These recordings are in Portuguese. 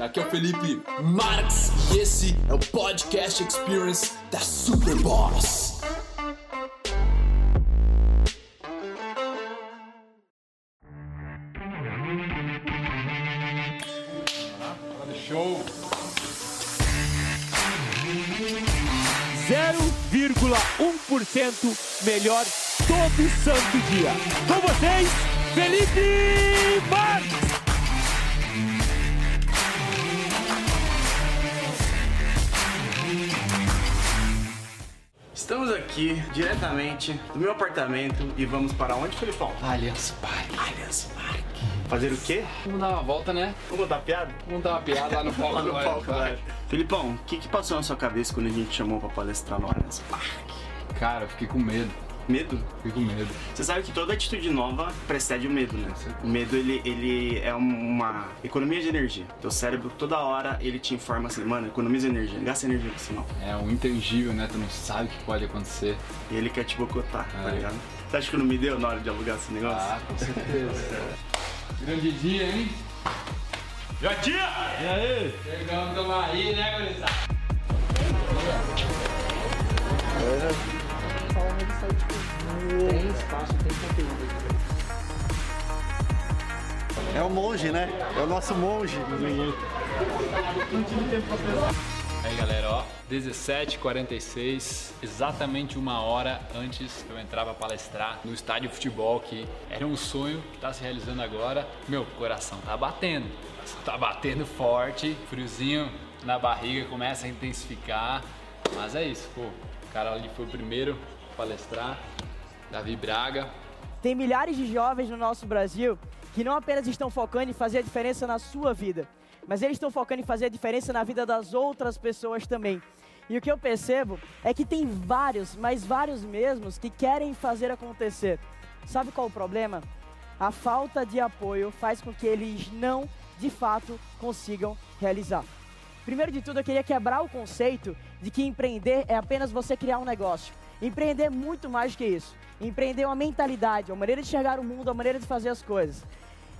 Aqui é o Felipe Marx e esse é o Podcast Experience da Superboss. Show! 0,1% melhor todo santo dia. Com vocês, Felipe Marques! Estamos aqui diretamente do meu apartamento e vamos para onde, Felipão? Allianz Parque. Allianz Parque. Fazer o quê? Vamos dar uma volta, né? Vamos dar piada? Vamos dar uma piada lá no palco. Lá no palco, velho. Felipão, o que que passou na sua cabeça quando a gente chamou pra palestrar no Allianz Parque? Cara, eu fiquei com medo. Medo? Com medo. Você sabe que toda atitude nova precede o medo, né? O medo, ele, ele é uma economia de energia. Teu cérebro, toda hora, ele te informa assim, mano, economiza energia, gasta energia com isso não. É um intangível, né? Tu não sabe o que pode acontecer. E ele quer te boicotar, tá É. ligado? Você acha que não me deu na hora de alugar esse negócio? Ah, com certeza. Grande dia, hein? Jotinha! E aí? Chegamos, tamo aí, né, gurizada? É o monge, né? É o nosso monge. Aí galera, ó, 17h46, exatamente uma hora antes que eu entrar pra palestrar no estádio de futebol, que era um sonho que tá se realizando agora. Meu coração tá batendo, coração tá batendo forte, friozinho na barriga começa a intensificar, mas é isso, pô. O cara ali foi o primeiro a palestrar, Davi Braga, Tem milhares de jovens no nosso Brasil que não apenas estão focando em fazer a diferença na sua vida, mas eles estão focando em fazer a diferença na vida das outras pessoas também. E o que eu percebo é que tem vários, mas vários mesmos, que querem fazer acontecer. Sabe qual o problema? A falta de apoio faz com que eles não, de fato, consigam realizar. Primeiro de tudo, eu queria quebrar o conceito de que empreender é apenas você criar um negócio. Empreender é muito mais que isso. Empreender é uma mentalidade, uma maneira de enxergar o mundo, uma maneira de fazer as coisas.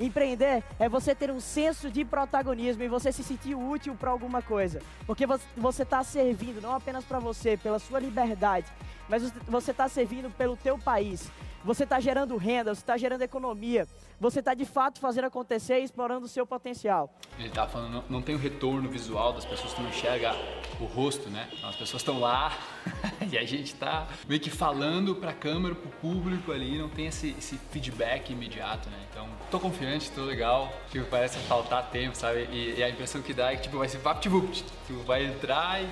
Empreender é você ter um senso de protagonismo e você se sentir útil para alguma coisa. Porque você está servindo não apenas para você, pela sua liberdade, mas você está servindo pelo teu país. Você está gerando renda, você está gerando economia. Você está de fato fazendo acontecer e explorando o seu potencial. Ele tava falando, não, não tem o retorno visual das pessoas que não enxergam o rosto, né? Então, as pessoas estão lá e a gente tá meio que falando pra câmera, pro público ali, não tem esse, esse feedback imediato, né? Então, tô confiante, tô legal, tipo, parece faltar tempo, sabe? E, e a impressão que dá é que, tipo, vai ser vapt-vupt, tipo, vai entrar e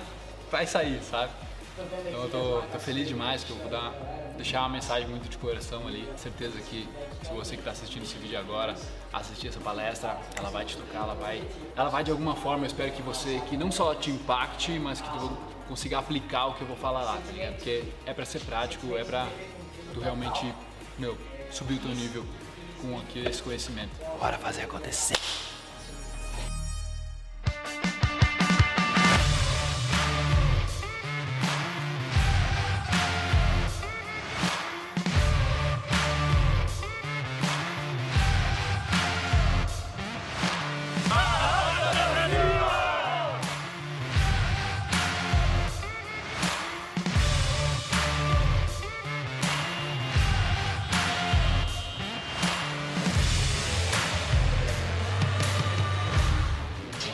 vai sair, sabe? Então eu tô, tô feliz demais que eu vou dar, deixar uma mensagem muito de coração ali. Certeza que se você que está assistindo esse vídeo agora assistir essa palestra, ela vai te tocar, ela vai, ela vai de alguma forma. Eu espero que você, que não só te impacte, mas que tu consiga aplicar o que eu vou falar lá, tá ligado? Porque é para ser prático, é para tu realmente, meu, subir o teu nível com aqui esse conhecimento. Bora fazer acontecer.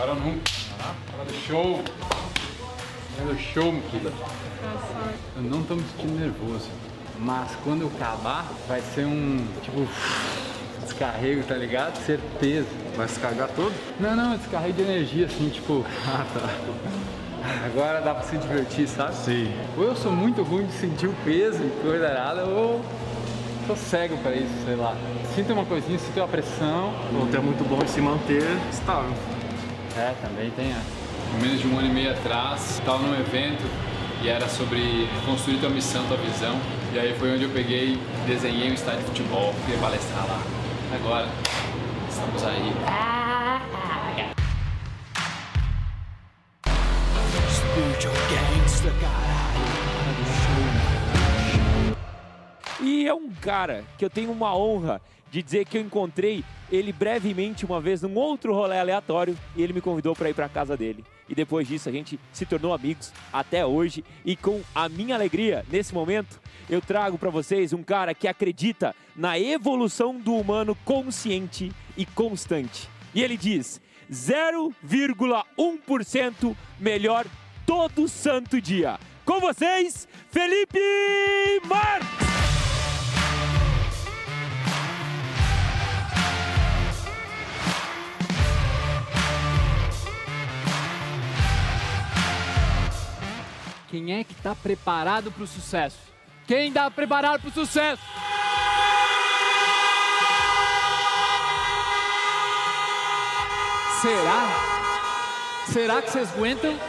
Agora não. Hora do show. Hora do show, Mukila. Eu não tô me sentindo nervoso. Mas quando eu acabar, vai ser um tipo descarrego, tá ligado? Certeza. Vai se cagar todo? Não, não, descarrego de energia, assim, tipo. Ah, tá. Agora dá pra se divertir, sabe? Sim. Ou eu sou muito ruim de sentir o peso e coisa arada, ou sou cego pra isso, sei lá. Sinto uma coisinha, sinto uma pressão. Ou tu é muito bom em se manter estável. É, também tem essa. Menos de um ano e meio atrás, estava num evento e era sobre construir tua missão, tua visão. E aí foi onde eu peguei, desenhei um estádio de futebol, fui palestrar lá. Agora, estamos aí. Spiritual Gangsta, caralho. E é um cara que eu tenho uma honra de dizer que eu encontrei ele brevemente uma vez num outro rolê aleatório e ele me convidou para ir para casa dele. E depois disso a gente se tornou amigos até hoje e com a minha alegria nesse momento eu trago para vocês um cara que acredita na evolução do humano consciente e constante. E ele diz: 0,1% melhor todo santo dia. Com vocês, Felipe Marques! Quem é que está preparado para o sucesso? Quem está preparado para o sucesso? Será? Será que vocês aguentam?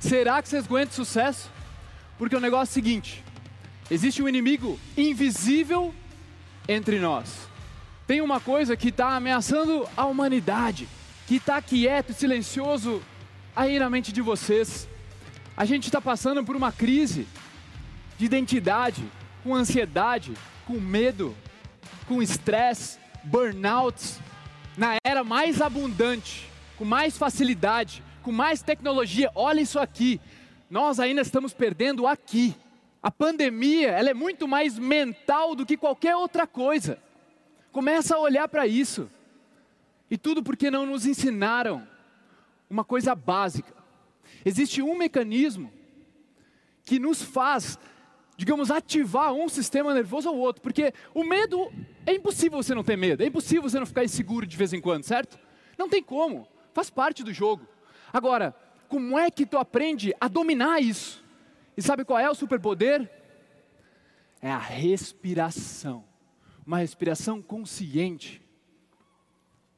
Será que vocês aguentam sucesso? Porque o negócio é o seguinte: existe um inimigo invisível entre nós. Tem uma coisa que está ameaçando a humanidade, que está quieto e silencioso aí na mente de vocês. A gente está passando por uma crise de identidade, com ansiedade, com medo, com estresse, burnouts, na era mais abundante, com mais facilidade, com mais tecnologia. Olha isso aqui. Nós ainda estamos perdendo aqui. A pandemia, ela é muito mais mental do que qualquer outra coisa. Começa a olhar para isso. E tudo porque não nos ensinaram uma coisa básica. Existe um mecanismo que nos faz, digamos, ativar um sistema nervoso ou outro, porque o medo é impossível você não ter medo, é impossível você não ficar inseguro de vez em quando, certo? Não tem como, faz parte do jogo. Agora, como é que tu aprende a dominar isso? E sabe qual é o superpoder? É a respiração. Uma respiração consciente.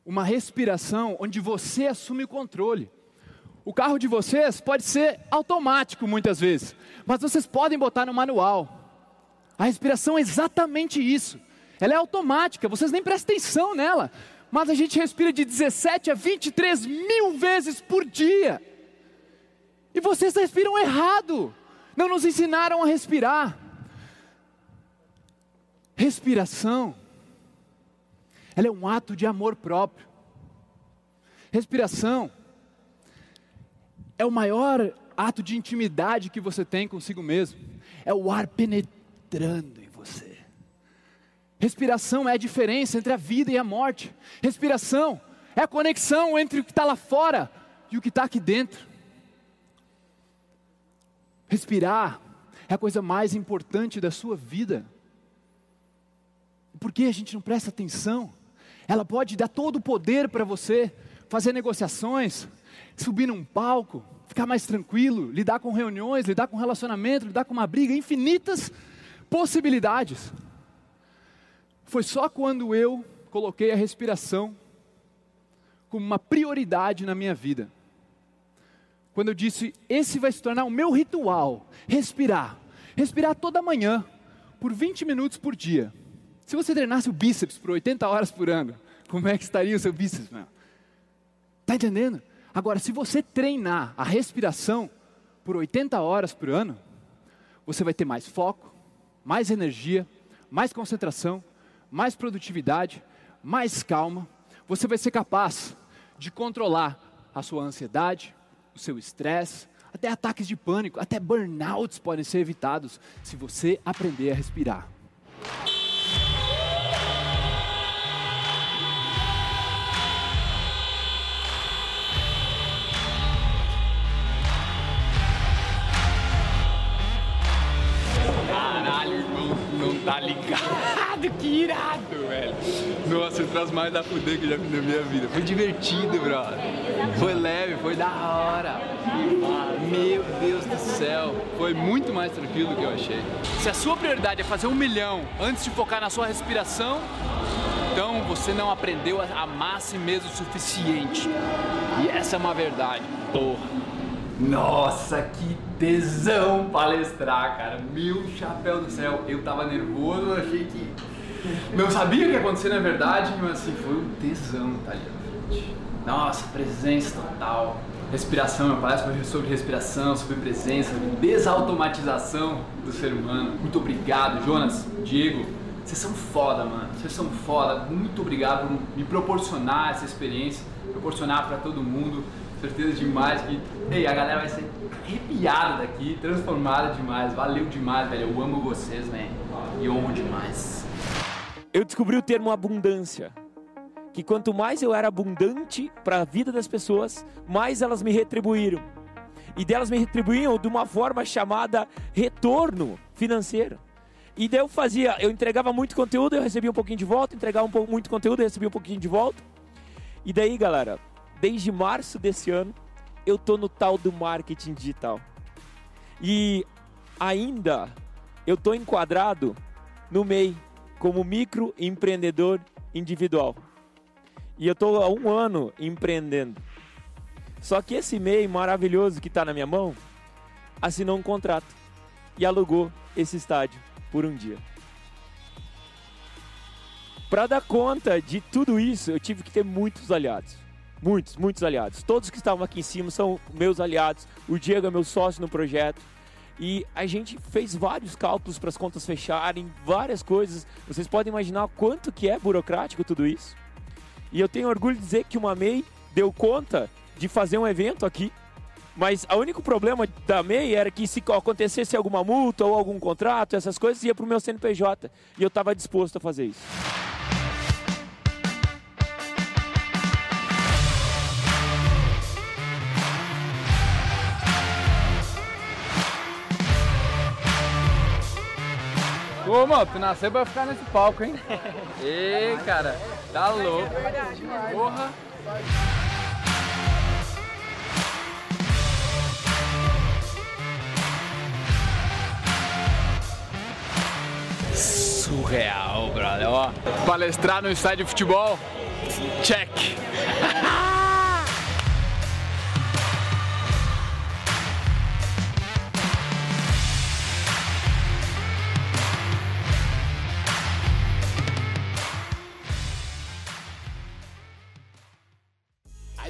Uma respiração onde você assume o controle. O carro de vocês pode ser automático muitas vezes, mas vocês podem botar no manual. A respiração é exatamente isso. Ela é automática, vocês nem prestam atenção nela. Mas a gente respira de 17 a 23 mil vezes por dia. E vocês respiram errado. Não nos ensinaram a respirar. Respiração, ela é um ato de amor próprio. Respiração é o maior ato de intimidade que você tem consigo mesmo. É o ar penetrando em você. Respiração é a diferença entre a vida e a morte. Respiração é a conexão entre o que está lá fora e o que está aqui dentro. Respirar é a coisa mais importante da sua vida. Por que a gente não presta atenção? Ela pode dar todo o poder para você fazer negociações, subir num palco, ficar mais tranquilo, lidar com reuniões, lidar com relacionamento, lidar com uma briga, infinitas possibilidades. Foi só quando eu coloquei a respiração como uma prioridade na minha vida. Quando eu disse, esse vai se tornar o meu ritual, respirar. Respirar toda manhã, por 20 minutos por dia. Se você treinasse o bíceps por 80 horas por ano, como é que estaria o seu bíceps? Está entendendo? Agora, se você treinar a respiração por 80 horas por ano, você vai ter mais foco, mais energia, mais concentração, mais produtividade, mais calma. Você vai ser capaz de controlar a sua ansiedade, o seu estresse, até ataques de pânico, até burnouts podem ser evitados se você aprender a respirar. Ligado, que irado, velho. Nossa, traz mais da fuder que eu já fiz na minha vida. Foi divertido, brother. Foi leve, foi da hora. Meu Deus do céu, foi muito mais tranquilo do que eu achei. Se a sua prioridade é fazer um milhão antes de focar na sua respiração, então você não aprendeu a amar si mesmo o suficiente. E essa é uma verdade, porra. Nossa, que tesão palestrar, cara. Meu chapéu do céu. Eu tava nervoso, achei que Não sabia o que ia acontecer na verdade, mas assim, foi um tesão tá ali na frente. Nossa, presença total. Respiração, meu palestra foi sobre respiração, sobre presença, desautomatização do ser humano. Muito obrigado, Jonas, Diego. Vocês são foda, mano. Vocês são foda. Muito obrigado por me proporcionar essa experiência, proporcionar para todo mundo. Certeza demais que ei, a galera vai ser arrepiada daqui, transformada demais. Valeu demais, velho. Eu amo vocês, né? E honro demais. Eu descobri o termo abundância. Que quanto mais eu era abundante para a vida das pessoas, mais elas me retribuíram. E delas me retribuíam de uma forma chamada retorno financeiro. E daí eu fazia, eu entregava muito conteúdo, eu recebia um pouquinho de volta, entregava um pouco, muito conteúdo, eu recebia um pouquinho de volta. E daí, galera, desde março desse ano, eu tô no tal do marketing digital. E ainda eu tô enquadrado no MEI como microempreendedor individual. E eu tô há um ano empreendendo. Só que esse MEI maravilhoso que está na minha mão assinou um contrato e alugou esse estádio por um dia. Para dar conta de tudo isso, eu tive que ter muitos aliados. Muitos, muitos aliados. Todos que estavam aqui em cima são meus aliados. O Diego é meu sócio no projeto. E a gente fez vários cálculos para as contas fecharem, várias coisas. Vocês podem imaginar quanto que é burocrático tudo isso. E eu tenho orgulho de dizer que uma MEI deu conta de fazer um evento aqui mas o único problema da MEI era que se acontecesse alguma multa ou algum contrato, essas coisas, ia para o meu CNPJ. E eu estava disposto a fazer isso. Ô, mano, tu nasceu pra ficar nesse palco, hein? Ei, cara, tá louco. Porra. Surreal, brother. Ó, palestrar no estádio de futebol, check.